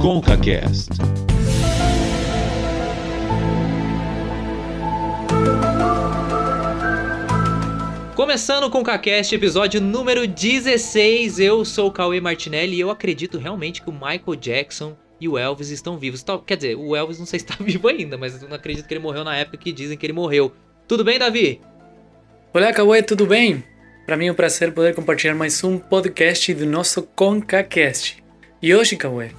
ConcaCast. Começando com o CaCast, episódio número 16. Eu sou o Cauê Martinelli e eu acredito realmente que o Michael Jackson e o Elvis estão vivos. Quer dizer, o Elvis não sei se está vivo ainda, mas eu não acredito que ele morreu na época que dizem que ele morreu. Tudo bem, Davi? Olá, Cauê, tudo bem? Para mim é um prazer poder compartilhar mais um podcast do nosso ConcaCast. E hoje, Cauê,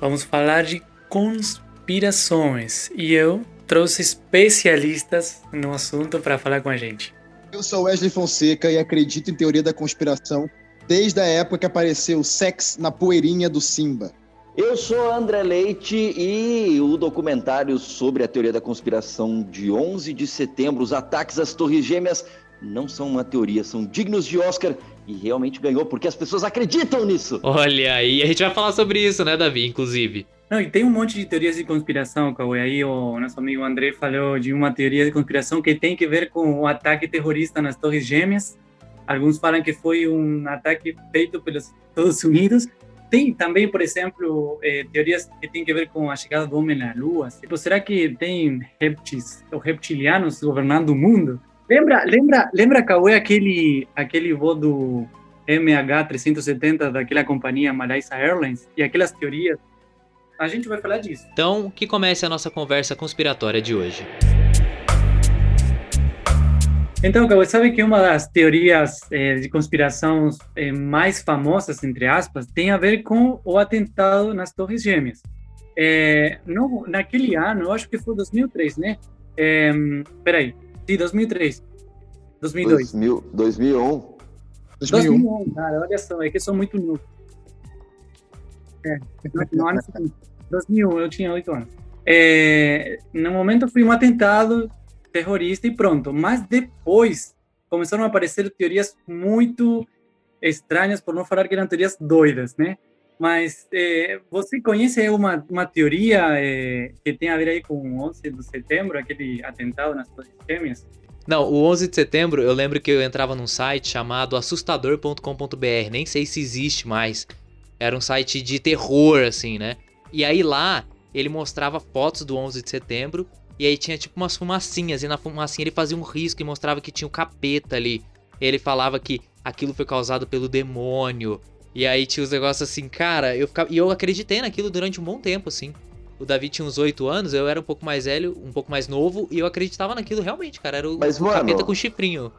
vamos falar de conspirações. E eu trouxe especialistas no assunto para falar com a gente. Eu sou Wesley Fonseca e acredito em teoria da conspiração desde a época que apareceu o sex na poeirinha do Simba. Eu sou André Leite e o documentário sobre a teoria da conspiração de 11 de setembro, os ataques às Torres Gêmeas, não são uma teoria, são dignos de Oscar e realmente ganhou porque as pessoas acreditam nisso. Olha aí, a gente vai falar sobre isso, né, Davi, inclusive. Não, e tem um monte de teorias de conspiração, Cauê. Aí o nosso amigo André falou de uma teoria de conspiração que tem que ver com o ataque terrorista nas Torres Gêmeas. Alguns falam que foi um ataque feito pelos Estados Unidos. Tem também, por exemplo, eh, teorias que têm que ver com a chegada do homem na Lua. Tipo, será que tem reptis, ou reptilianos governando o mundo? Lembra, lembra, lembra, Cauê, aquele, aquele voo do MH370 daquela companhia Malaysia Airlines? E aquelas teorias a gente vai falar disso. Então, que comece a nossa conversa conspiratória de hoje. Então, você sabe que uma das teorias eh, de conspiração eh, mais famosas, entre aspas, tem a ver com o atentado nas Torres Gêmeas. Eh, no, naquele ano, eu acho que foi 2003, né? É, peraí, sim, 2003. 2002. 2000, 2001. 2001. 2001, cara, olha só, é que eu sou muito novo. É, ano seguinte. 2001, eu tinha 8 anos. É, no momento foi um atentado terrorista e pronto. Mas depois começaram a aparecer teorias muito estranhas, por não falar que eram teorias doidas, né? Mas é, você conhece uma, uma teoria é, que tem a ver aí com o 11 de setembro, aquele atentado nas Torres Gêmeas? Não, o 11 de setembro eu lembro que eu entrava num site chamado assustador.com.br, nem sei se existe mais. Era um site de terror, assim, né? E aí lá ele mostrava fotos do 11 de setembro e aí tinha tipo umas fumacinhas e na fumacinha ele fazia um risco e mostrava que tinha um capeta ali. Ele falava que aquilo foi causado pelo demônio. E aí tinha os negócios assim, cara, eu ficava, e eu acreditei naquilo durante um bom tempo assim. O Davi tinha uns 8 anos, eu era um pouco mais velho, um pouco mais novo, e eu acreditava naquilo realmente, cara. Era o, Mas, o mano, capeta com chifrinho.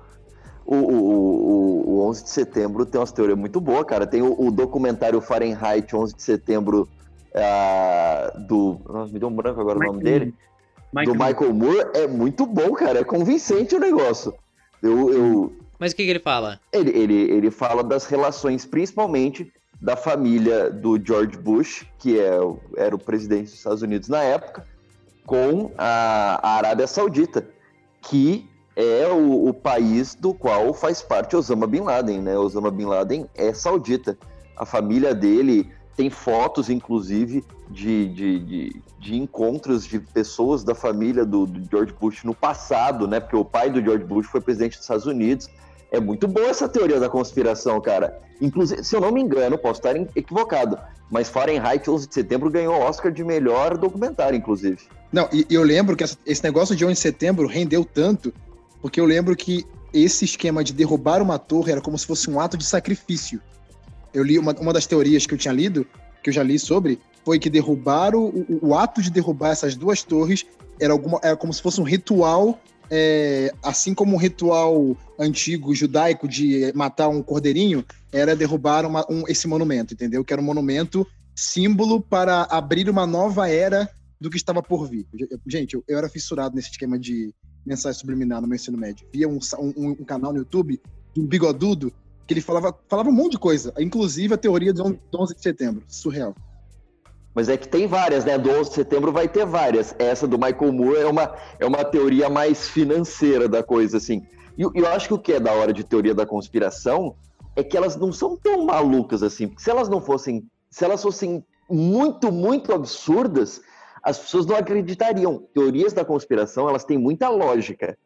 O, o, o, o 11 de setembro tem umas teorias muito boas, cara. Tem o, o documentário Fahrenheit 11 de setembro uh, do. Nossa, me deu um branco agora Michael, o nome dele. Michael. Do Michael Moore. É muito bom, cara. É convincente o negócio. Eu. eu... Mas o que, que ele fala? Ele, ele, ele fala das relações, principalmente da família do George Bush, que é, era o presidente dos Estados Unidos na época, com a, a Arábia Saudita, que é o, o, país do qual faz parte Osama Bin Laden, né? Osama Bin Laden é saudita. A família dele tem fotos, inclusive, de, de, de, de encontros de pessoas da família do, do, George Bush no passado, né? Porque o pai do George Bush foi presidente dos Estados Unidos. É muito boa essa teoria da conspiração, cara. Inclusive, se eu não me engano, posso estar equivocado, mas Fahrenheit 11 de setembro ganhou o Oscar de melhor documentário, inclusive. Não, e eu lembro que esse negócio de 11 de setembro rendeu tanto, porque eu lembro que esse esquema de derrubar uma torre era como se fosse um ato de sacrifício eu li uma, uma das teorias que eu tinha lido, que eu já li sobre, foi que derrubar o, o, o ato de derrubar essas duas torres era, alguma, era como se fosse um ritual, é, assim como um ritual antigo judaico de matar um cordeirinho, era derrubar uma, um, esse monumento, entendeu? Que era um monumento símbolo para abrir uma nova era do que estava por vir. Gente, eu, eu era fissurado nesse esquema de mensagem subliminar no meu ensino médio. Via um, um, um canal no YouTube de um bigodudo que ele falava, falava um monte de coisa, inclusive a teoria do 11 de setembro, surreal. Mas é que tem várias, né? Do 11 de setembro vai ter várias. Essa do Michael Moore é uma, é uma teoria mais financeira da coisa, assim. E eu, acho que o que é da hora de teoria da conspiração é que elas não são tão malucas assim. Porque se elas não fossem, se elas fossem muito, muito absurdas, as pessoas não acreditariam. Teorias da conspiração, elas têm muita lógica.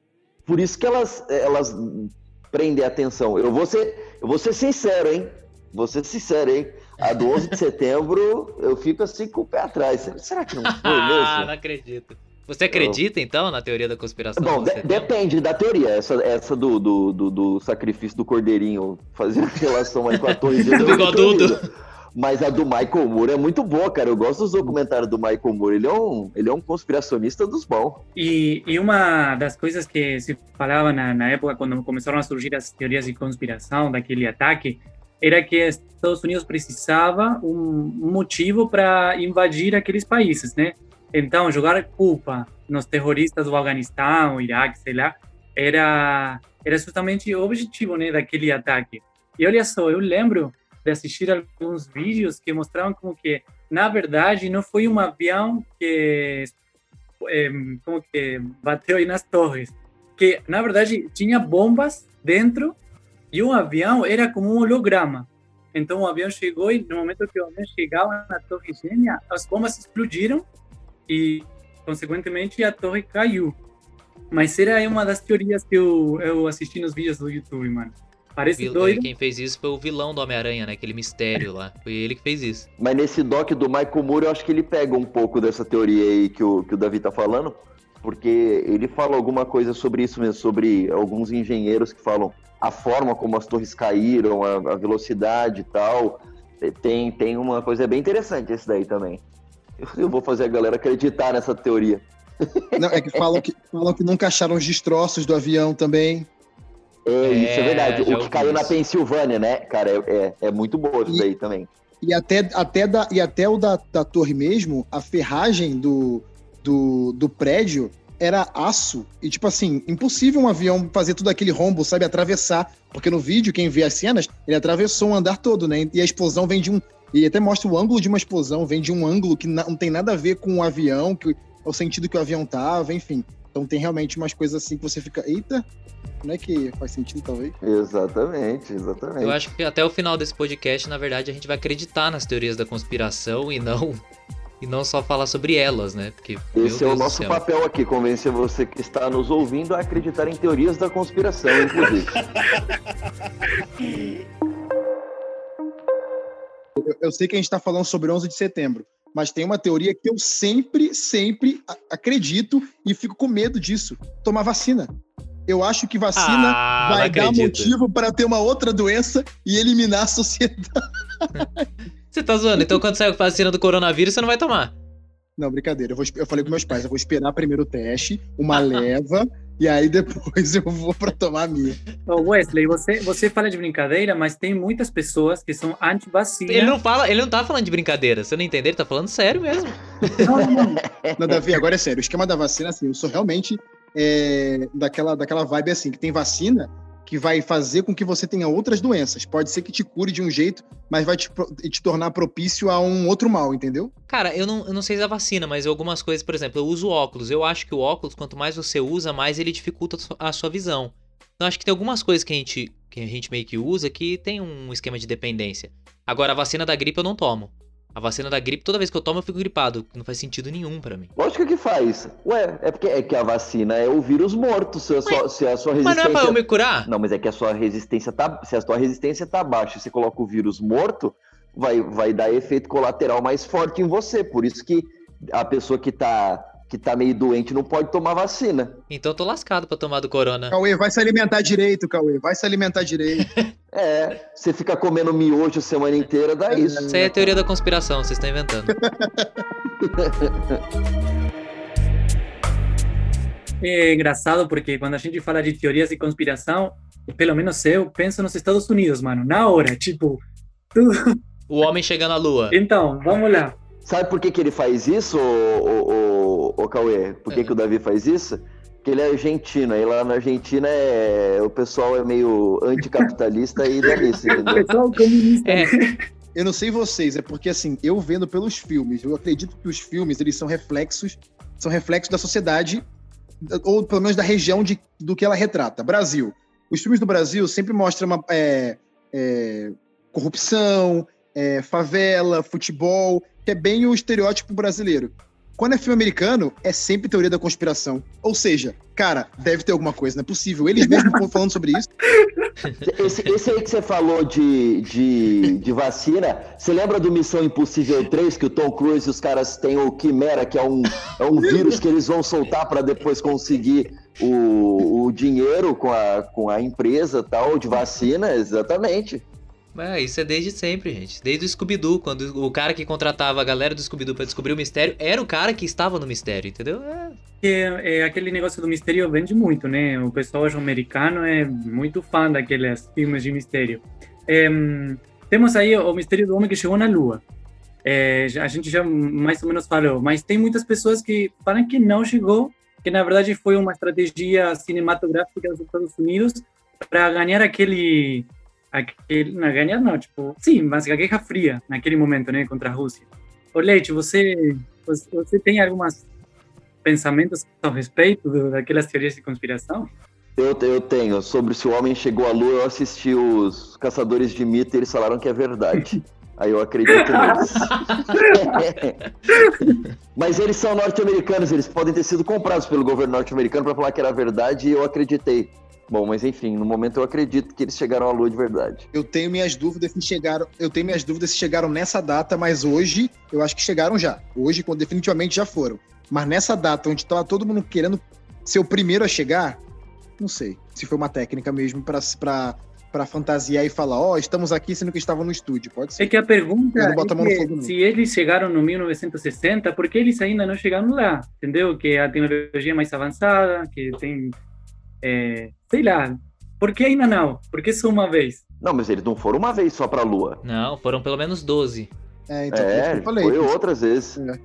Por isso que elas, elas prender atenção. Eu vou ser, eu vou ser sincero, hein? Vou ser sincero, hein? A do 11 de setembro, eu fico assim com o pé atrás. Será que não foi mesmo? Ah, não acredito. Você acredita, então, na teoria da conspiração? Bom, de- depende da teoria. Essa, essa do, do, do, do sacrifício do cordeirinho fazendo relação aí com a torre de Do bigodudo. Mas a do Michael Moore é muito boa, cara. Eu gosto dos documentários do Michael Moore. Ele é um, ele é um conspiracionista dos bons. E, e uma das coisas que se falava na, na época, quando começaram a surgir as teorias de conspiração daquele ataque, era que Estados Unidos precisava um motivo para invadir aqueles países, né? Então, jogar culpa nos terroristas do Afeganistão, Iraque, sei lá, era, era justamente o objetivo né, daquele ataque. E olha só, eu lembro de assistir alguns vídeos que mostravam como que, na verdade, não foi um avião que eh, como que bateu aí nas torres, que na verdade tinha bombas dentro e o avião era como um holograma. Então o avião chegou e no momento que o avião chegava na torre gêmea, as bombas explodiram e consequentemente a torre caiu. Mas era uma das teorias que eu, eu assisti nos vídeos do YouTube, mano. Parece Vil- doido. Quem fez isso foi o vilão do Homem-Aranha, né? Aquele mistério lá. Foi ele que fez isso. Mas nesse doc do Michael Moore, eu acho que ele pega um pouco dessa teoria aí que o, que o Davi tá falando, porque ele fala alguma coisa sobre isso mesmo, sobre alguns engenheiros que falam a forma como as torres caíram, a, a velocidade e tal. Tem, tem uma coisa bem interessante esse daí também. Eu, eu vou fazer a galera acreditar nessa teoria. Não, é que falam, que falam que nunca acharam os destroços do avião também. É, isso é É, verdade. O que caiu na isso. Pensilvânia, né, cara, é, é, é muito boa isso E- daí também. E até, até, da, e até o da, da torre mesmo, a ferragem do, do, do prédio era aço. E, tipo assim, impossível um avião fazer tudo aquele rombo, sabe? Atravessar. Porque no vídeo, quem vê as cenas, ele atravessou o andar todo, né? E a explosão vem de um. E até mostra o ângulo de uma explosão, vem de um ângulo que não tem nada a ver com o avião, que, o sentido que o avião tava, enfim. Então tem realmente umas coisas assim que você fica, eita, não é que faz sentido, talvez? Exatamente, exatamente. Eu acho que até o final desse podcast, na verdade, a gente vai acreditar nas teorias da conspiração e não e não só falar sobre elas, né? Porque Esse é o nosso céu. papel aqui, convencer você que está nos ouvindo a acreditar em teorias da conspiração, inclusive. Eu, eu sei que a gente está falando sobre 11 de setembro, mas tem uma teoria que eu sempre, sempre acredito e fico com medo disso: tomar vacina. Eu acho que vacina Ah, vai dar acredito. motivo para ter uma outra doença e eliminar a sociedade. Você tá zoando? Então quando sair a vacina do coronavírus, você não vai tomar. Não, brincadeira. Eu, vou, eu falei com meus pais: eu vou esperar primeiro o teste, uma leva, e aí depois eu vou para tomar a minha. Ô, Wesley, você, você fala de brincadeira, mas tem muitas pessoas que são anti-vacina. Ele não fala, ele não tá falando de brincadeira. Você não entendeu? Ele tá falando sério mesmo. Não, não, não. Não, Davi, agora é sério. O esquema da vacina, assim, eu sou realmente é, daquela, daquela vibe assim, que tem vacina que vai fazer com que você tenha outras doenças. Pode ser que te cure de um jeito, mas vai te, te tornar propício a um outro mal, entendeu? Cara, eu não, eu não sei da vacina, mas algumas coisas, por exemplo, eu uso óculos. Eu acho que o óculos, quanto mais você usa, mais ele dificulta a sua- a sua visão. Então acho que tem algumas coisas que a gente, que a gente meio que usa que tem um esquema de dependência. Agora, a vacina da gripe eu não tomo. A vacina da gripe, toda vez que eu tomo, eu fico gripado. Não faz sentido nenhum pra mim. Lógico que faz. Ué, é porque é que a vacina é o vírus morto, se a sua, se a sua Mas resistência... não é pra eu me curar? Não, mas é que a sua resistência tá. Se a sua resistência tá baixa e você coloca o vírus morto, vai, vai dar efeito colateral mais forte em você. Por isso que a pessoa que tá, que tá meio doente não pode tomar vacina. Então eu tô lascado pra tomar do corona. Cauê, vai se alimentar direito, Cauê. Vai se alimentar direito. É, você fica comendo miojo a semana inteira, dá isso. Isso aí é teoria da conspiração, vocês estão inventando. É engraçado porque quando a gente fala de teorias de conspiração, pelo menos eu penso nos Estados Unidos, mano. Na hora, tipo, tudo. O homem chegando à lua. Então, vamos lá. Sabe por que, que ele faz isso, ô, ô, ô, ô Cauê? Por que, É. que o Davi faz isso? Porque ele é argentino, aí lá na Argentina é, o pessoal é meio anticapitalista e nisso, entendeu? Pessoal comunista. É, Eu não sei vocês, é porque assim, eu vendo pelos filmes, eu acredito que os filmes, eles são reflexos, são reflexos da sociedade, ou pelo menos da região de, do que ela retrata. Brasil. Os filmes do Brasil sempre mostram uma, é, é, corrupção, é, favela, futebol, que é bem o estereótipo brasileiro. Quando é filme americano, é sempre teoria da conspiração. Ou seja, cara, deve ter alguma coisa, não é possível. Eles mesmos estão falando sobre isso. Esse, esse, aí que você falou de, de, de, vacina, você lembra do Missão Impossível 3, que o Tom Cruise e os caras têm o Quimera, que é um, é um vírus que eles vão soltar para depois conseguir o, o dinheiro com a, com a empresa tal de vacina? Exatamente. É, isso é desde sempre, gente. Desde o Scooby-Doo, quando o cara que contratava a galera do Scooby-Doo pra descobrir o mistério era o cara que estava no mistério, entendeu? É. É, é, aquele negócio do mistério vende muito, né? O pessoal americano é muito fã daqueles filmes de mistério. É, temos aí o mistério do homem que chegou na Lua. É, a gente já mais ou menos falou, mas tem muitas pessoas que falam que não chegou, que na verdade foi uma estratégia cinematográfica dos Estados Unidos para ganhar aquele aquele, não, ganhar não, tipo, sim, mas a Guerra Fria, naquele momento, né, contra a Rússia. Ô, Leite, você, você tem alguns pensamentos a respeito daquelas teorias de conspiração? Eu, eu tenho. Sobre se o homem chegou à Lua, eu assisti os Caçadores de Mito e eles falaram que é verdade. Aí eu acredito neles. Mas eles são norte-americanos, eles podem ter sido comprados pelo governo norte-americano para falar que era verdade e eu acreditei. Bom, mas enfim, no momento eu acredito que eles chegaram à Lua de verdade. Eu tenho minhas dúvidas se chegaram, eu tenho minhas dúvidas se chegaram nessa data, mas hoje eu acho que chegaram já. Hoje, definitivamente já foram. Mas nessa data, onde estava todo mundo querendo ser o primeiro a chegar, não sei se foi uma técnica mesmo para para fantasiar e falar, ó, oh, estamos aqui sendo que estavam no estúdio, pode ser. É que a pergunta é que, se eles chegaram no 1960, por que eles ainda não chegaram lá? Entendeu? Que a tecnologia é mais avançada, que tem é, sei lá, por que ainda não? Por que só uma vez? Não, mas eles não foram uma vez só pra Lua. Não, foram pelo menos 12. É, então é, eu falei. Foi outras vezes. É.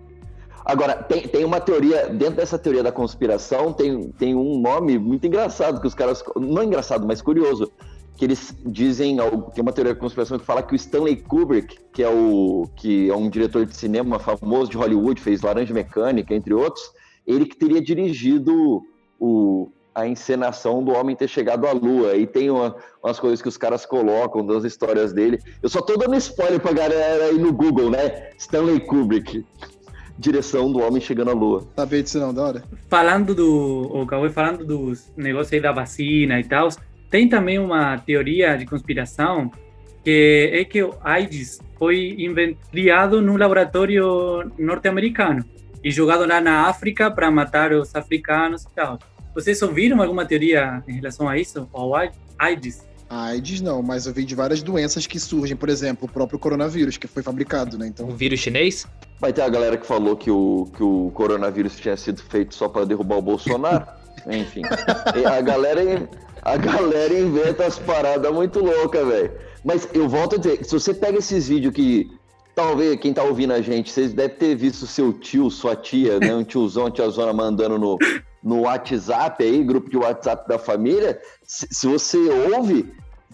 Agora, tem, tem uma teoria, dentro dessa teoria da conspiração, tem, tem um nome muito engraçado que os caras. Não é engraçado, mas curioso. Que eles dizem, tem uma teoria da conspiração que fala que o Stanley Kubrick, que é, o, que é um diretor de cinema famoso de Hollywood, fez Laranja Mecânica, entre outros, ele que teria dirigido o, a encenação do homem ter chegado à lua. E tem uma, umas coisas que os caras colocam das histórias dele. Eu só tô dando spoiler pra galera aí no Google, né? Stanley Kubrick. Direção do homem chegando à lua. Sabia disso não, da hora? Falando do. O Cauê falando dos negócios aí da vacina e tal, tem também uma teoria de conspiração que é que o AIDS foi criado num laboratório norte-americano e jogado lá na África para matar os africanos e tal. Vocês ouviram alguma teoria em relação a isso? Ao AIDS? AIDS não, mas eu vi de várias doenças que surgem, por exemplo, o próprio coronavírus, que foi fabricado, né? Então... O vírus chinês? Vai ter a galera que falou que o, que o coronavírus tinha sido feito só para derrubar o Bolsonaro. Enfim. a galera, a galera inventa as paradas muito loucas, velho. Mas eu volto a dizer, se você pega esses vídeos que. Talvez quem tá ouvindo a gente, vocês devem ter visto seu tio, sua tia, né? Um tiozão, tiazona mandando no, no WhatsApp aí, grupo de WhatsApp da família, se, se você ouve,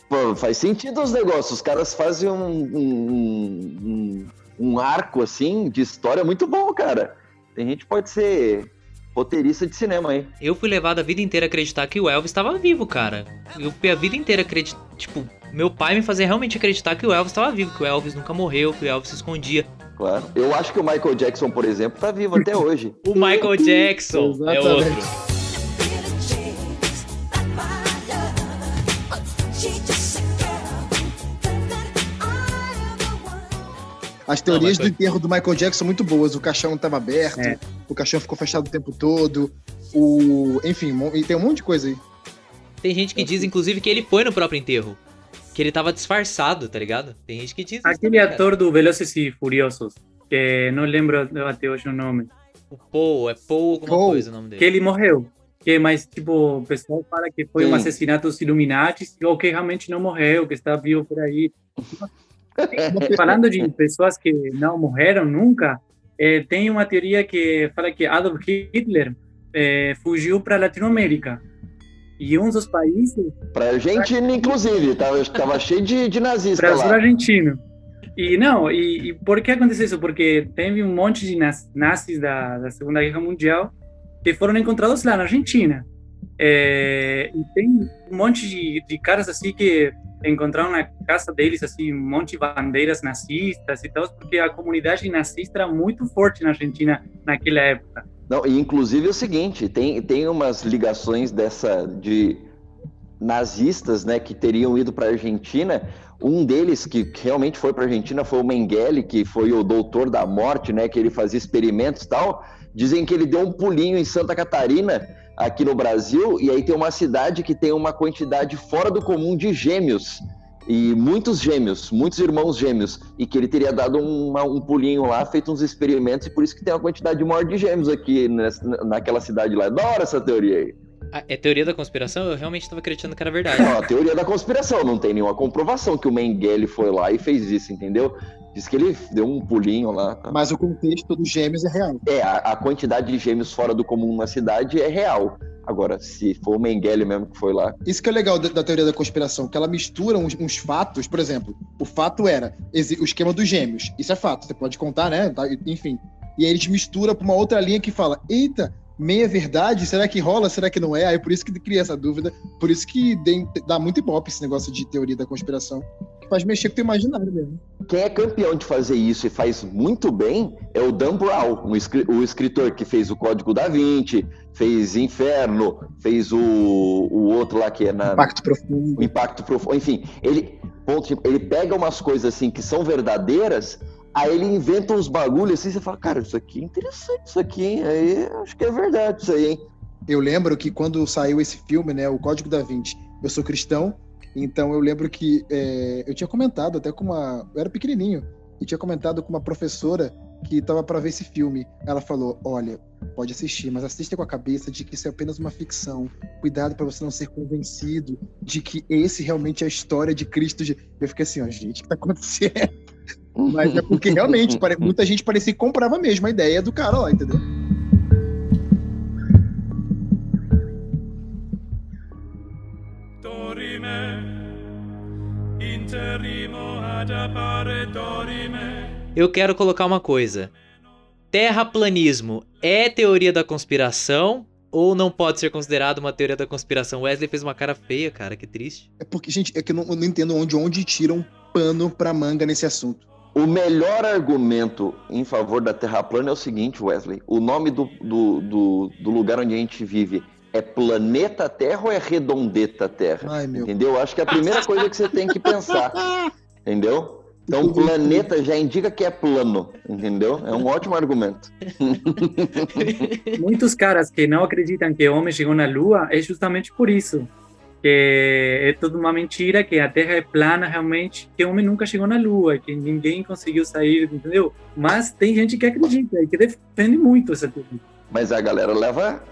pô, faz sentido os negócios. Os caras fazem um, um, um, um, arco assim de história muito bom, cara. Tem gente que pode ser roteirista de cinema aí. Eu fui levado a vida inteira a acreditar que o Elvis estava vivo, cara. Eu fui a vida inteira acreditar, tipo, meu pai me fazia realmente acreditar que o Elvis estava vivo, que o Elvis nunca morreu, que o Elvis se escondia. Claro. Eu acho que o Michael Jackson, por exemplo, tá vivo até hoje. o Michael Jackson é outro. As teorias Não, do enterro do Michael Jackson são muito boas. O caixão estava aberto, é. o caixão ficou fechado o tempo todo. O... Enfim, tem um monte de coisa aí. Tem gente que diz, inclusive, que ele foi no próprio enterro que ele tava disfarçado, tá ligado? Tem gente que diz Aquele também, ator do Velozes e Furiosos, que não lembro até hoje o nome. O Paul, é Paul alguma Paul, coisa o nome dele. Que ele morreu. Que, mas, tipo, o pessoal fala que foi Sim. um assassinato dos Illuminati ou que realmente não morreu, que está vivo por aí. Falando de pessoas que não morreram nunca, é, tem uma teoria que fala que Adolf Hitler é, fugiu para Latinoamérica e um dos países. Para Argentina, inclusive, tava, tava cheio de, de nazistas. Brasil lá. argentino. E não, e, e, por que aconteceu isso? Porque teve um monte de nazis da, da Segunda Guerra Mundial que foram encontrados lá na Argentina. É, e tem um monte de, de caras assim que encontraram na casa deles assim um monte de bandeiras nazistas e tal, porque a comunidade nazista era muito forte na Argentina naquela época. Não, e inclusive é o seguinte, tem, tem umas ligações dessa de nazistas, né, que teriam ido para a Argentina. Um deles que realmente foi para a Argentina foi o Mengele, que foi o doutor da morte, né, que ele fazia experimentos e tal. Dizem que ele deu um pulinho em Santa Catarina, aqui no Brasil, e aí tem uma cidade que tem uma quantidade fora do comum de gêmeos. E muitos gêmeos, muitos irmãos gêmeos, e que ele teria dado uma, um pulinho lá, feito uns experimentos, e por isso que tem uma quantidade maior de gêmeos aqui nessa, naquela cidade lá. Da hora essa teoria aí. É teoria da conspiração? Eu realmente estava acreditando que era verdade. Não, a teoria da conspiração, não tem nenhuma comprovação que o Mengele foi lá e fez isso, entendeu? Diz que ele deu um pulinho lá. Tá? Mas o contexto dos gêmeos é real. É, a, a, quantidade de gêmeos fora do comum na cidade é real. Agora, se for o Mengele mesmo que foi lá. Isso que é legal da, da teoria da conspiração, que ela mistura uns, uns, fatos, por exemplo, o fato era o esquema dos gêmeos. Isso é fato, você pode contar, né? Tá, enfim. E aí eles mistura pra uma outra linha que fala: eita, meia verdade? Será que rola? Será que não é? Aí por isso que cria essa dúvida. Por isso que dá muito ibope esse negócio de teoria da conspiração faz mexer com o teu imaginário mesmo. Quem é campeão de fazer isso e faz muito bem é o Dan Brown, o escritor que fez o Código da Vinci, fez Inferno, fez o, o outro lá que é na. Impacto Profundo. Impacto Profundo. Enfim, ele, ponto, ele pega umas coisas assim que são verdadeiras, aí ele inventa uns bagulhos assim, você fala, cara, isso aqui é interessante, isso aqui, hein? Aí acho que é verdade isso aí, hein? Eu lembro que quando saiu esse filme, né, o Código da Vinci, eu sou cristão, então eu lembro que é, eu tinha comentado até com uma. Eu era pequenininho e tinha comentado com uma professora que estava para ver esse filme. Ela falou: Olha, pode assistir, mas assista com a cabeça de que isso é apenas uma ficção. Cuidado para você não ser convencido de que esse realmente é a história de Cristo. Eu fiquei assim: Ó, gente, o que tá acontecendo? Mas é porque realmente muita gente parecia que comprava mesmo a ideia do cara lá, entendeu? Eu quero colocar uma coisa. Terraplanismo é teoria da conspiração ou não pode ser considerado uma teoria da conspiração? Wesley fez uma cara feia, cara, que triste. É porque, gente, é que eu não, eu não entendo onde, onde tiram pano pra manga nesse assunto. O melhor argumento em favor da Terra plana é o seguinte, Wesley. O nome do, do, do, do lugar onde a gente vive é planeta Terra ou é redondeta Terra? Ai, entendeu? Acho que é a primeira coisa que você tem que pensar. Entendeu? Então, planeta já indica que é plano, entendeu? É um ótimo argumento. Muitos caras que não acreditam que o homem chegou na Lua é justamente por isso. Que é tudo uma mentira, que a Terra é plana realmente, que o homem nunca chegou na Lua, que ninguém conseguiu sair, entendeu? Mas tem gente que acredita e que defende muito essa teoria. Mas a galera leva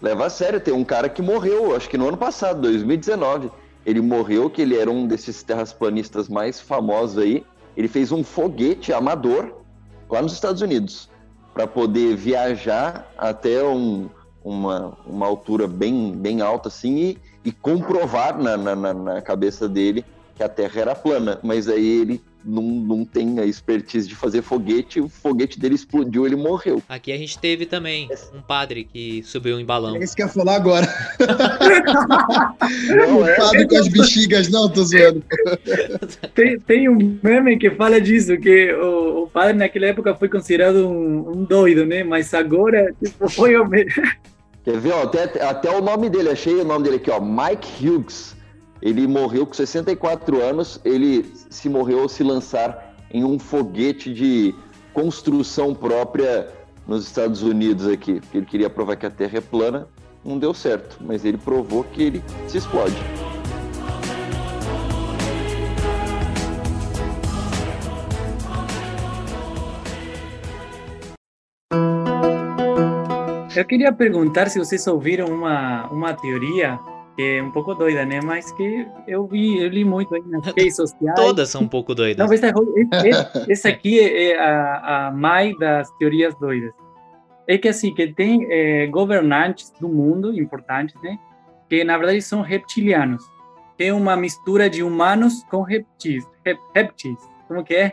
leva a sério. Tem um cara que morreu, acho que no ano passado, 2019. Ele morreu, que ele era um desses terraplanistas mais famosos aí. Ele fez um foguete amador lá nos Estados Unidos para poder viajar até um, uma, uma altura bem, bem alta assim e, e comprovar na, na, na cabeça dele que a Terra era plana. Mas aí ele não, não tem a expertise de fazer foguete, o foguete dele explodiu, ele morreu. Aqui a gente teve também um padre que subiu em balão. É isso que eu ia falar agora. não, o é, padre é, com as bexigas, não, tô zoando. Tem, tem um meme que fala disso, que o, o padre naquela época foi considerado um, um doido, né? Mas agora tipo, foi o mesmo. Quer ver, ó, até, até o nome dele, achei o nome dele aqui, ó, Mike Hughes. Ele morreu com 64 anos, ele se morreu ao se lançar em um foguete de construção própria nos Estados Unidos aqui, porque ele queria provar que a Terra é plana, não deu certo, mas ele provou que ele se explode. Eu queria perguntar se vocês ouviram uma, uma teoria que é um pouco doida, né? Mas que eu vi, eu li muito aí nas redes sociais. Todas são um pouco doidas. Não, essa, essa aqui é, é a, a mãe das teorias doidas. É que assim, que tem é, governantes do mundo importantes, né? Que na verdade são reptilianos. Tem uma mistura de humanos com reptis. Rep, reptis. Como que é?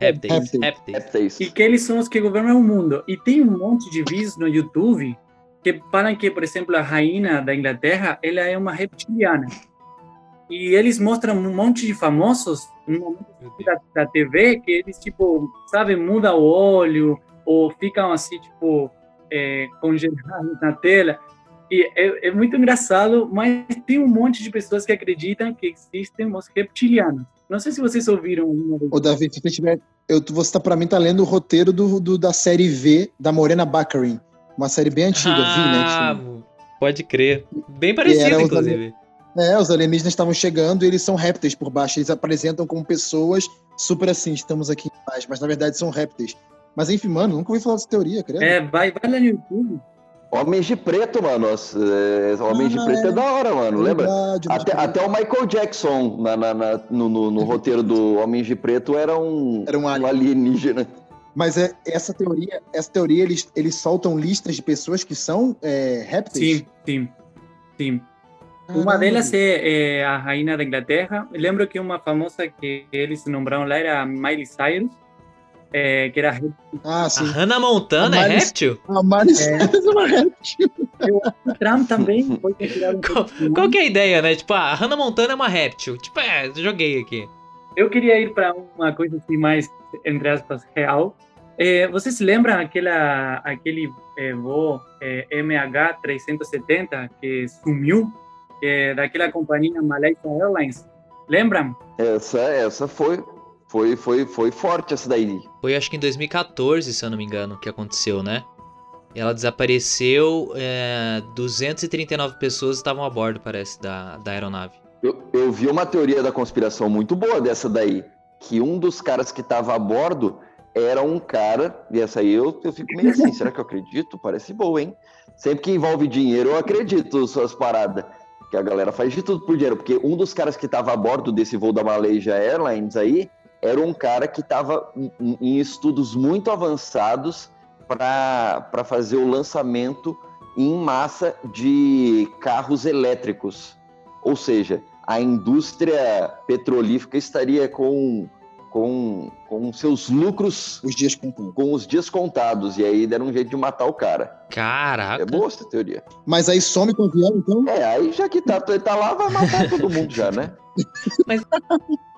Répteis. Répteis. E que eles são os que governam o mundo. E tem um monte de vídeos no YouTube que falam que, por exemplo, a rainha da Inglaterra, ela é uma reptiliana. e eles mostram um monte de famosos no momento da, da TV que eles, tipo, sabe, mudam o olho ou ficam assim, tipo, é, congelados na tela. E é, é, muito engraçado, mas tem um monte de pessoas que acreditam que existem os reptilianos. Não sei se vocês ouviram. Ô, Davi, se você tiver. Eu, você tá, pra mim tá lendo o roteiro do, do da série V da Morena Baccarin. Uma série bem antiga, ah, Vi, né? Pode crer. Bem parecido, inclusive. É, os alienígenas estavam chegando e eles são répteis por baixo. Eles apresentam como pessoas super assim, estamos aqui em paz, mas na verdade são répteis. Mas enfim, mano, nunca ouvi falar dessa teoria, credo. É, vai, vai lá no YouTube. Homens de Preto, mano. É, Homens ah, de Preto é. é. da hora, mano. Lembra? Até, até o Michael Jackson na, na, na no, no, no roteiro do Homens de Preto era um, era um, um alienígena. Mas é, essa teoria, essa teoria eles, eles soltam listas de pessoas que são é, répteis? Sim, sim, sim. Uma delas é, é, a rainha da Inglaterra. Eu lembro que uma famosa que eles nombraram lá era Miley Cyrus, é, que era Ah, sim. A Hannah Montana é réptil? A Cyrus é uma réptil. Eu, o Trump também foi considerado um qual, qual que é a ideia, né? Tipo, ah, a Hannah Montana é uma réptil. Tipo, é, joguei aqui. Eu queria ir para uma coisa assim mais, entre aspas, real. É, vocês lembram aquela, aquele é, voo é, MH370 que sumiu? é, daquela companhia Malaysia Airlines. Lembram? Essa, essa foi, foi, foi, foi forte essa daí. Foi acho que em 2014, se eu não me engano, que aconteceu, né? Ela desapareceu, é, 239 pessoas estavam a bordo, parece, da, da aeronave. Eu, eu vi uma teoria da conspiração muito boa dessa daí, que um dos caras que estava a bordo era um cara, e essa aí eu, eu fico meio assim, será que eu acredito? Parece boa, hein? Sempre que envolve dinheiro, eu acredito suas paradas que a galera faz de tudo por dinheiro, porque um dos caras que estava a bordo desse voo da Malaysia Airlines aí era um cara que estava em, estudos muito avançados para fazer o lançamento em massa de carros elétricos. Ou seja, a indústria petrolífica estaria com com, com seus lucros. Os dias contados. Com os dias contados. E aí deram um jeito de matar o cara. Caraca. É boa essa teoria. Mas aí some com o avião, então? É, aí já que tá, tá lá, vai matar todo mundo já, né? Mas...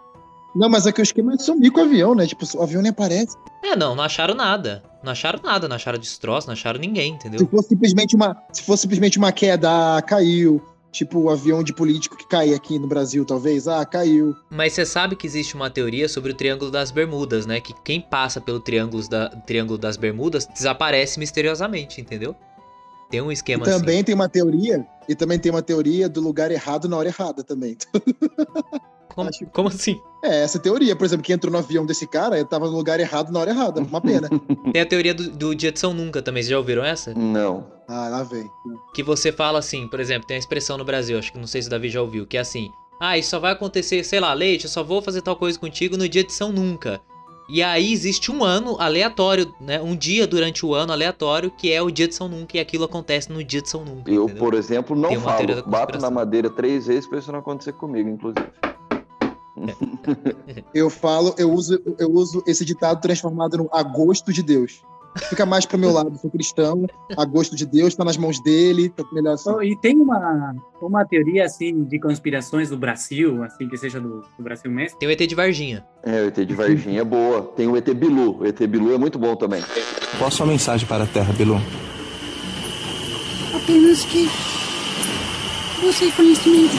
Não, mas é que o esquema é sumir com o avião, né? Tipo, o avião nem aparece. É, não, não acharam nada. Não acharam nada, não acharam destroço, não acharam ninguém, entendeu? Se fosse simplesmente uma, se fosse simplesmente uma queda, ah, caiu. Tipo o avião de político que cai aqui no Brasil, talvez. Ah, caiu. Mas você sabe que existe uma teoria sobre o Triângulo das Bermudas, né? Que quem passa pelo Triângulo, da, Triângulo das Bermudas desaparece misteriosamente, entendeu? Tem um esquema e também assim. tem uma teoria, e também tem uma teoria do lugar errado na hora errada também. Como, como assim? É, essa teoria, por exemplo, que entrou no avião desse cara, ele tava no lugar errado na hora errada. Uma pena. Tem a teoria do, do dia de São Nunca também, vocês já ouviram essa? Não. Ah, lá vem. Que você fala assim, por exemplo, tem a expressão no Brasil, acho que não sei se o Davi já ouviu, que é assim: ah, isso só vai acontecer, sei lá, leite, eu só vou fazer tal coisa contigo no dia de São Nunca. E aí existe um ano aleatório, né? Um dia durante o ano aleatório que é o dia de São Nunca e aquilo acontece no dia de São Nunca. Eu, entendeu? por exemplo, não falo. Bato na madeira três vezes pra isso não acontecer comigo, inclusive eu falo, eu uso, eu uso esse ditado transformado no agosto de Deus. Fica mais para meu lado, sou cristão, agosto de Deus está nas mãos dele, tá melhor assim. E tem uma, uma teoria assim de conspirações do Brasil, assim que seja do, do Brasil mesmo. Tem o ET de Varginha. É, o ET de Varginha é boa. Tem o ET Bilu, o ET Bilu é muito bom também. Qual a sua mensagem para a Terra, Bilu? Apenas que você conhecimento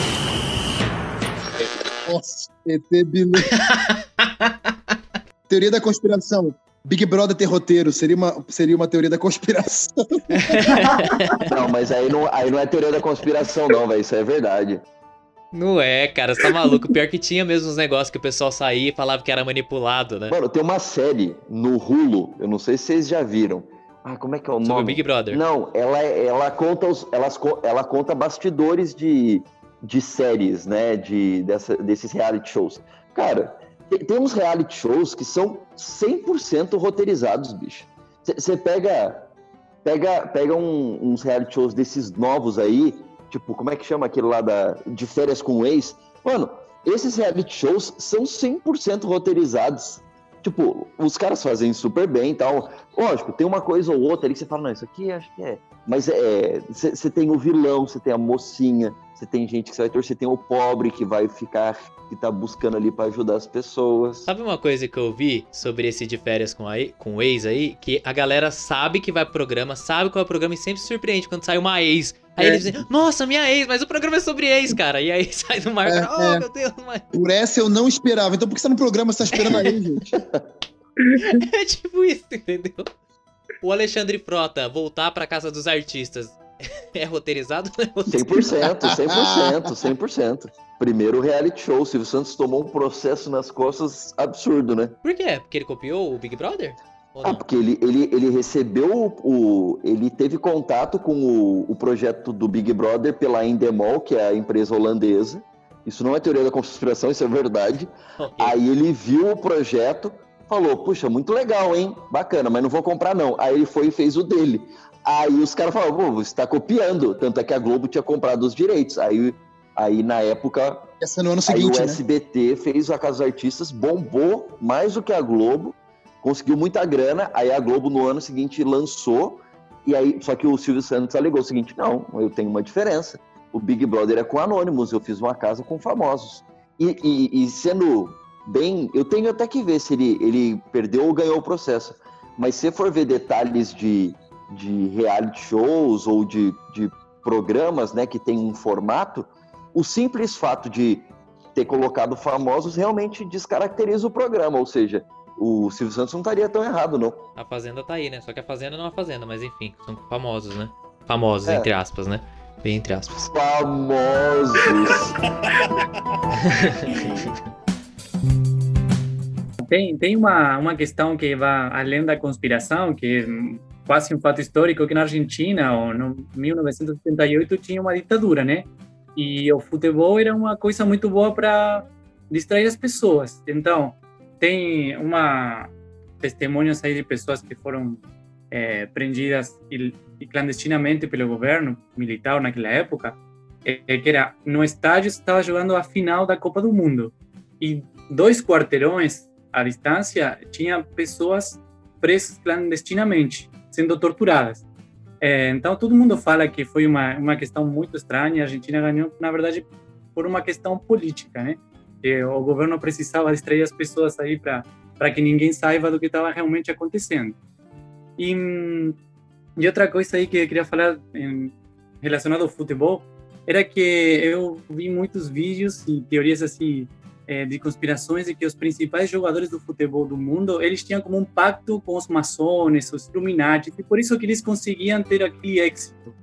nossa, ET Bilu. teoria da conspiração. Big Brother ter roteiro, seria uma, seria uma teoria da conspiração. não, mas aí não, aí não é teoria da conspiração, não, velho. Isso é verdade. Não é, cara, você tá maluco. Pior que tinha mesmo uns negócios que o pessoal saía e falava que era manipulado, né? Mano, tem uma série no Hulu, eu não sei se vocês já viram. Ah, como é que é o Sobre nome? Sobre Big Brother. Não, ela, ela, conta os, elas, ela conta bastidores de, de séries, né? De, dessa, desses reality shows. Cara, tem, uns reality shows que são 100% roteirizados, bicho. Você pega, pega, pega um, uns reality shows desses novos aí, tipo, como é que chama aquele lá da, de férias com o ex? Mano, esses reality shows são 100% roteirizados. Tipo, os caras fazem super bem e tal. Lógico, tem uma coisa ou outra ali que você fala, não, isso aqui acho que é. Mas é. Você tem o vilão, você tem a mocinha, você tem gente que você vai torcer, tem o pobre que vai ficar, que tá buscando ali para ajudar as pessoas. Sabe uma coisa que eu vi sobre esse de férias com, a, com o ex aí? Que a galera sabe que vai pro programa, sabe qual é o programa e sempre se surpreende quando sai uma ex. Aí É. eles dizem, nossa, minha ex, mas o programa é sobre ex, cara. E aí sai do Marco, É, oh é. meu Deus, mas... Por essa eu não esperava. Então por que você tá no programa? Você tá esperando aí, gente? É tipo isso, entendeu? O Alexandre Frota voltar pra casa dos artistas é roteirizado? ou Não é roteirizado? 100%, 100%, 100%. Primeiro reality show, o Silvio Santos tomou um processo nas costas absurdo, né? Por quê? Porque ele copiou o Big Brother? Ah, porque ele, ele, ele recebeu o. Ele teve contato com o, o projeto do Big Brother pela Endemol, que é a empresa holandesa. Isso não é teoria da conspiração, isso é verdade. Ok. Aí ele viu o projeto, falou: Puxa, muito legal, hein? Bacana, mas não vou comprar, não. Aí ele foi e fez o dele. Aí os caras falaram: Pô, você tá copiando. Tanto é que a Globo tinha comprado os direitos. Aí, aí na época, Essa no ano Aí seguinte, o né? SBT fez a Casa dos Artistas, bombou mais do que a Globo, conseguiu muita grana, aí a Globo no ano seguinte lançou, e aí, só que o Silvio Santos alegou o seguinte, não, eu tenho uma diferença, o Big Brother é com anônimos, eu fiz uma casa com famosos. E, e- e sendo bem, eu tenho até que ver se ele, ele perdeu ou ganhou o processo, mas se for ver detalhes de, de reality shows ou de, de programas, né, que tem um formato, o simples fato de ter colocado famosos realmente descaracteriza o programa, ou seja, o Silvio Santos não estaria tão errado, não. A Fazenda tá aí, né? Só que a Fazenda não é uma Fazenda, mas enfim, são famosos, né? Famosos, É. entre aspas, né? Bem entre aspas. Famosos! Tem, tem uma, uma questão que vai além da conspiração, que é quase um fato histórico, que na Argentina, ou no 1978, tinha uma ditadura, né? E o futebol era uma coisa muito boa para distrair as pessoas. Então, tem uma testemunhos aí de pessoas que foram eh, prendidas il- clandestinamente pelo governo militar naquela época, eh, que era no estádio estava jogando a final da Copa do Mundo e dois quarteirões à distância tinha pessoas presas clandestinamente, sendo torturadas. Eh, então todo mundo fala que foi uma uma questão muito estranha. A Argentina ganhou, na verdade, por uma questão política, né? O governo precisava distrair as pessoas aí para para que ninguém saiba do que estava realmente acontecendo. E, e outra coisa aí que eu queria falar em, relacionado ao futebol era que eu vi muitos vídeos e teorias assim eh, de conspirações de que os principais jogadores do futebol do mundo eles tinham como um pacto com os maçons, os Illuminati, e por isso que eles conseguiam ter aquele êxito.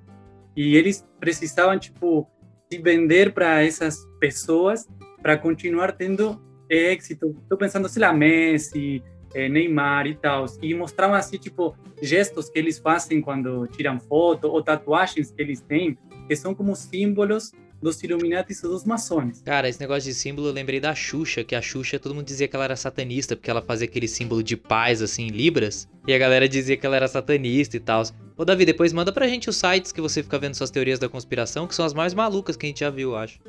E eles precisavam tipo se vender para essas pessoas para continuar tendo êxito. Estou pensando, sei lá, Messi, eh, Neymar e tal. E mostravam assim, tipo, gestos que eles fazem quando tiram foto ou tatuagens que eles têm, que são como símbolos dos Illuminati e dos maçons. Cara, esse negócio de símbolo eu lembrei da Xuxa, que a Xuxa todo mundo dizia que ela era satanista, porque ela fazia aquele símbolo de paz, assim, em Libras, e a galera dizia que ela era satanista e tal. Ô Davi, depois manda pra gente os sites que você fica vendo suas teorias da conspiração, que são as mais malucas que a gente já viu, eu acho.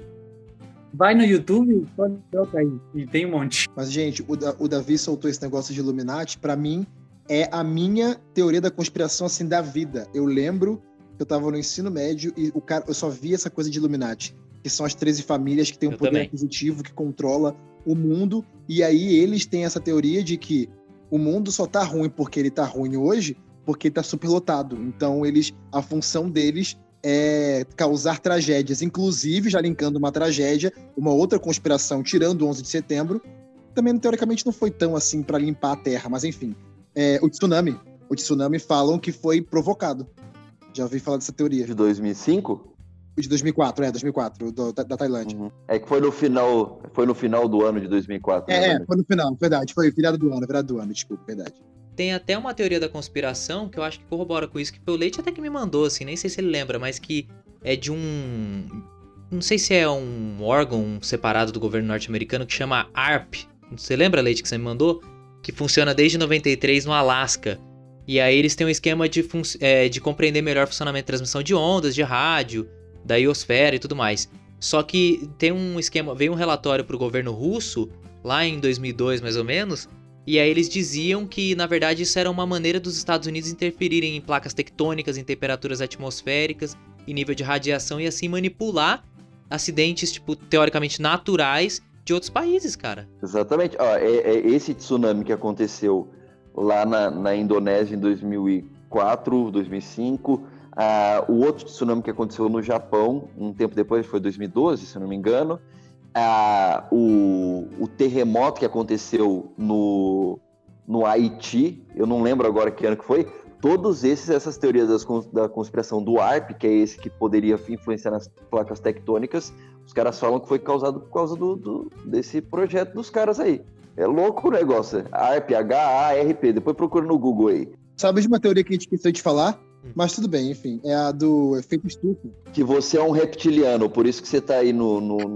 Vai no YouTube, pode colocar aí. E tem um monte. Mas, gente, o, Da- o Davi soltou esse negócio de Illuminati. Pra mim, é a minha teoria da conspiração, assim, da vida. Eu lembro que eu tava no ensino médio e o cara, eu só vi essa coisa de Illuminati. Que são as 13 famílias que têm um Eu poder também. aquisitivo que controla o mundo. E aí eles têm essa teoria de que o mundo só tá ruim porque ele tá ruim hoje, porque ele tá superlotado. Então, eles, a função deles é causar tragédias. Inclusive, já linkando uma tragédia, uma outra conspiração, tirando o 11 de setembro, também teoricamente não foi tão assim pra limpar a Terra, mas enfim. É, o tsunami. O tsunami falam que foi provocado. Já ouvi falar dessa teoria. De 2005? O de 2004, é, 2004, do- da, da Tailândia. Uhum. É que foi no final, foi no final do ano de 2004. É, né, é, Bruno? foi no final, verdade. Foi virado do ano, virado do ano, desculpa, verdade. Tem até uma teoria da conspiração que eu acho que corrobora com isso, que foi o Leite até que me mandou, assim, nem sei se ele lembra, mas que é de um. Não sei se é um órgão separado do governo norte-americano que chama ARP. Você lembra, Leite, que você me mandou? Que funciona desde 93 no Alasca. E aí eles têm um esquema de, é, de compreender melhor o funcionamento de transmissão de ondas, de rádio, da iosfera e tudo mais. Só que tem um esquema, veio um relatório pro governo russo, lá em 2002 mais ou menos, E aí eles diziam que, na verdade, isso era uma maneira dos Estados Unidos interferirem em placas tectônicas, em temperaturas atmosféricas, em nível de radiação e assim manipular acidentes, tipo, teoricamente naturais de outros países, cara. Exatamente. Ó, é, é esse tsunami que aconteceu lá na, na Indonésia em 2004, 2005. Ah, o outro tsunami que aconteceu no Japão, um tempo depois, foi 2012, se não me engano. Ah, o, o terremoto que aconteceu no, no Haiti, eu não lembro agora que ano que foi, todos esses, essas teorias das, da conspiração do ARP, que é esse que poderia influenciar nas placas tectônicas, os caras falam que foi causado por causa do, do desse projeto dos caras aí. É louco o negócio. ARP, H-A-R-P. Depois procura no Google aí. Sabe de uma teoria que a gente esqueceu de falar? Hum. Mas tudo bem, enfim. É a do efeito estufa. Que você é um reptiliano, por isso que você tá aí no. no...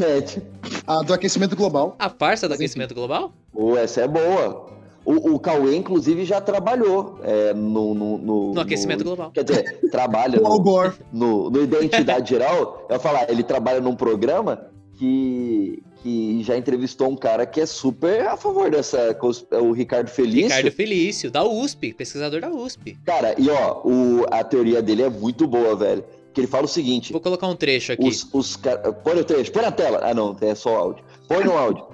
é, tipo... A do aquecimento global. A farsa do aquecimento global? Pô, essa é boa. O, o Cauê, inclusive, já trabalhou é, no, no, no, no, aquecimento no, global. Quer dizer, trabalha no, no, no Identidade Geral. Eu ia falar, ele trabalha num programa que, que já entrevistou um cara que é super a favor dessa. O Ricardo Felício. Ricardo Felício, da USP, pesquisador da USP. Cara, e ó, o, a teoria dele é muito boa, velho. Que ele fala o seguinte. Vou colocar um trecho aqui. Os, os Põe o trecho, põe na tela. Ah, não, é só áudio. Põe no áudio.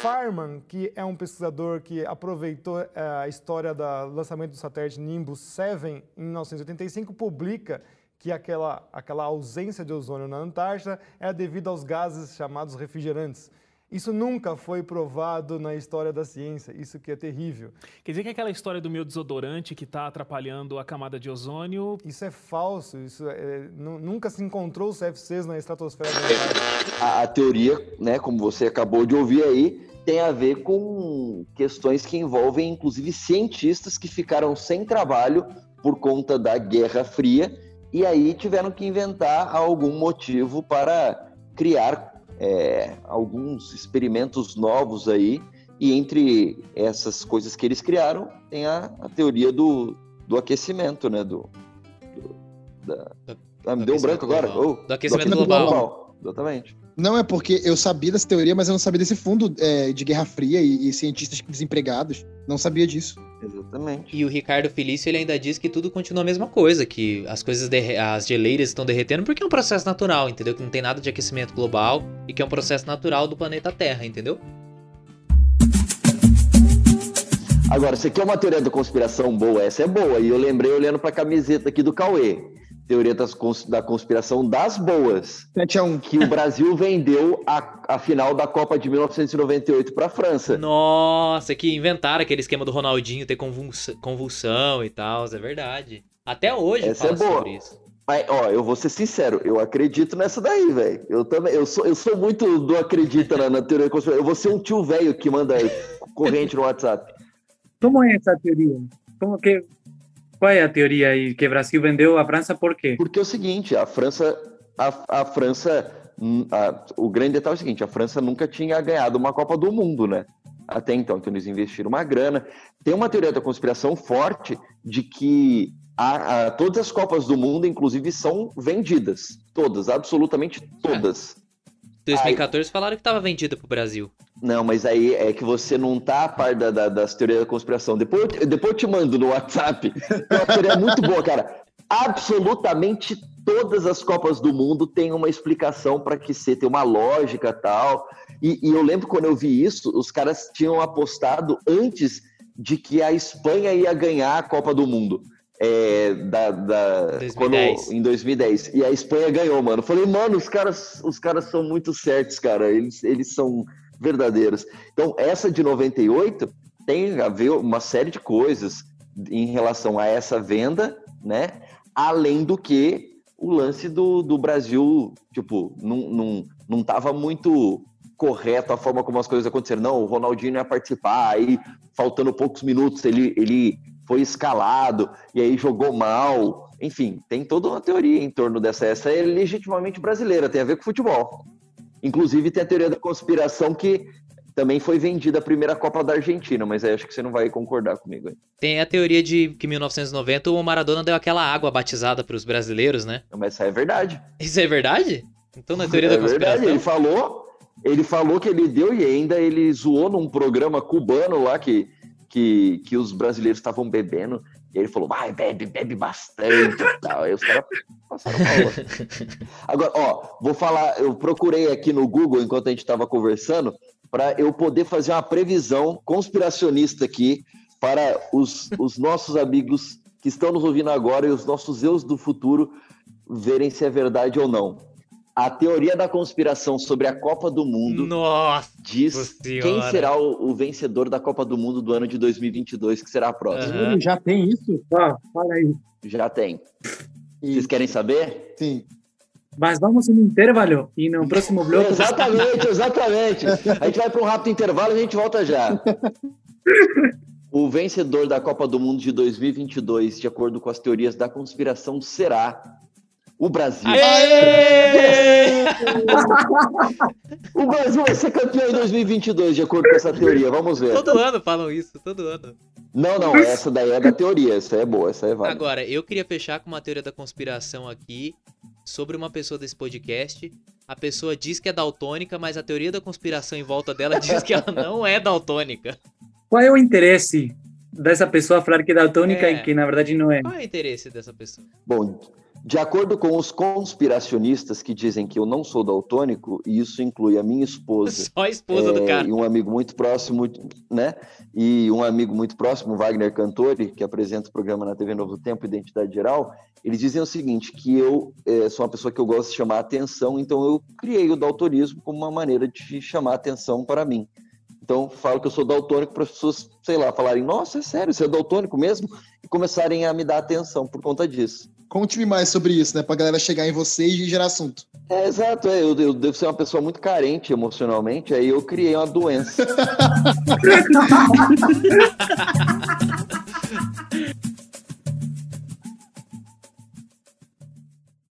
Farman, que é um pesquisador que aproveitou eh, a história do lançamento do satélite Nimbus 7 em 1985, publica que aquela, aquela ausência de ozônio na Antártida é devido aos gases chamados refrigerantes. Isso nunca foi provado na história da ciência, isso que é terrível. Quer dizer que aquela história do meu desodorante que está atrapalhando a camada de ozônio... Isso é falso, isso é, nunca se encontrou os CFCs na estratosfera da Antártida. A, a teoria, né, como você acabou de ouvir aí, tem a ver com questões que envolvem, inclusive, cientistas que ficaram sem trabalho por conta da Guerra Fria e aí tiveram que inventar algum motivo para criar é, alguns experimentos novos aí. E entre essas coisas que eles criaram, tem a, a teoria do, do aquecimento, né? Do, do da... ah, me deu um branco agora? Oh, do aquecimento, do aquecimento global. global. Exatamente. Não, é porque eu sabia dessa teoria, mas eu não sabia desse fundo é, de Guerra Fria e, e, cientistas desempregados. Não sabia disso. Exatamente. E o Ricardo Felício ele ainda diz que tudo continua a mesma coisa, que as coisas, as geleiras estão derretendo porque é um processo natural, entendeu? Que não tem nada de aquecimento global e que é um processo natural do planeta Terra, entendeu? Agora, você quer uma teoria da conspiração boa? Essa é boa. E eu lembrei olhando pra camiseta aqui do Cauê teoria das, da conspiração das boas. 7 a 1. Que o Brasil vendeu a, a final da Copa de 1998 para a França. Nossa, que inventaram aquele esquema do Ronaldinho ter convulsão, convulsão e tal, é verdade. Até hoje Essa é boa. Mas, ó, eu vou ser sincero, eu acredito nessa daí, velho. Eu também, eu sou, eu sou muito do acredita na, na teoria da conspiração. Eu vou ser um tio velho que manda corrente no WhatsApp. Como é essa teoria? Como que qual é a teoria aí que o Brasil vendeu a França por quê? Porque é o seguinte, a França, a, a França, hum, a, o grande detalhe é o seguinte, a França nunca tinha ganhado uma Copa do Mundo, né? Até então, então eles investiram uma grana. Tem uma teoria da conspiração forte de que a, a, todas as Copas do Mundo, inclusive, são vendidas. Todas, absolutamente todas. 2014 Aí... falaram que estava vendida para o Brasil. Não, mas aí é que você não tá a par da, da, das teorias da conspiração. Depois, depois eu te mando no WhatsApp. É uma teoria muito boa, cara. Absolutamente todas as Copas do Mundo têm uma explicação para que você tem uma lógica tal. E, e eu lembro quando eu vi isso, os caras tinham apostado antes de que a Espanha ia ganhar a Copa do Mundo. É, da, da 2010. Quando, em 2010. E a Espanha ganhou, mano. Falei, mano, os caras, os caras são muito certos, cara. Eles, eles são verdadeiras. Então, essa de 98 tem a ver uma série de coisas em relação a essa venda, né? Além do que o lance do, do Brasil, tipo, não, não, não tava muito correto a forma como as coisas aconteceram. Não, o Ronaldinho ia participar, aí faltando poucos minutos ele, ele foi escalado e aí jogou mal. Enfim, tem toda uma teoria em torno dessa. Essa é legitimamente brasileira, tem a ver com futebol. Inclusive tem a teoria da conspiração que também foi vendida a primeira Copa da Argentina, mas aí acho que você não vai concordar comigo. Tem a teoria de que em 1990 o Maradona deu aquela água batizada para os brasileiros, né? Mas isso é verdade. Isso é verdade? Então na teoria é da conspiração. Verdade. Ele falou, Ele falou que ele deu e ainda ele zoou num programa cubano lá que, que, que os brasileiros estavam bebendo. E ele falou, vai, bebe, bebe bastante e tal. Aí os caras passaram. Agora, ó, vou falar, eu procurei aqui no Google enquanto a gente estava conversando, para eu poder fazer uma previsão conspiracionista aqui para os, os nossos amigos que estão nos ouvindo agora e os nossos eus do futuro verem se é verdade ou não. A teoria da conspiração sobre a Copa do Mundo Nossa diz Senhora. quem será o, o vencedor da Copa do Mundo do ano de 2022, que será a próxima. Aham. Já tem isso? Ah, fala aí. Já tem. E- Vocês querem saber? Sim. Mas vamos em intervalo e no próximo bloco. Exatamente, exatamente. A gente vai para um rápido intervalo e a gente volta já. O vencedor da Copa do Mundo de 2022, de acordo com as teorias da conspiração, será o Brasil. Aê! O Brasil vai ser campeão em 2022, de acordo com essa teoria. Vamos ver. Todo ano falam isso, todo ano. Não, não, essa daí é da teoria. Essa é boa, essa é válida. Agora, eu queria fechar com uma teoria da conspiração aqui sobre uma pessoa desse podcast. A pessoa diz que é daltônica, mas a teoria da conspiração em volta dela diz que ela não é daltônica. Qual é o interesse dessa pessoa falar que é daltônica É. e que na verdade não é? Qual é o interesse dessa pessoa? Bom, de acordo com os conspiracionistas que dizem que eu não sou daltônico, e isso inclui a minha esposa Só a esposa do é, cara. e um amigo muito próximo, né? E um amigo muito próximo, Wagner Cantori, que apresenta o programa na TV Novo Tempo, Identidade Geral, eles dizem o seguinte, que eu é, sou uma pessoa que eu gosto de chamar atenção, então eu criei o daltonismo como uma maneira de chamar atenção para mim. Então, falo que eu sou daltônico para as pessoas, sei lá, falarem, nossa, é sério, você é daltônico mesmo? E começarem a me dar atenção por conta disso. Conte-me mais sobre isso, né? Pra galera chegar em vocês e gerar assunto. É, exato, é, eu, eu devo ser uma pessoa muito carente emocionalmente, aí eu criei uma doença.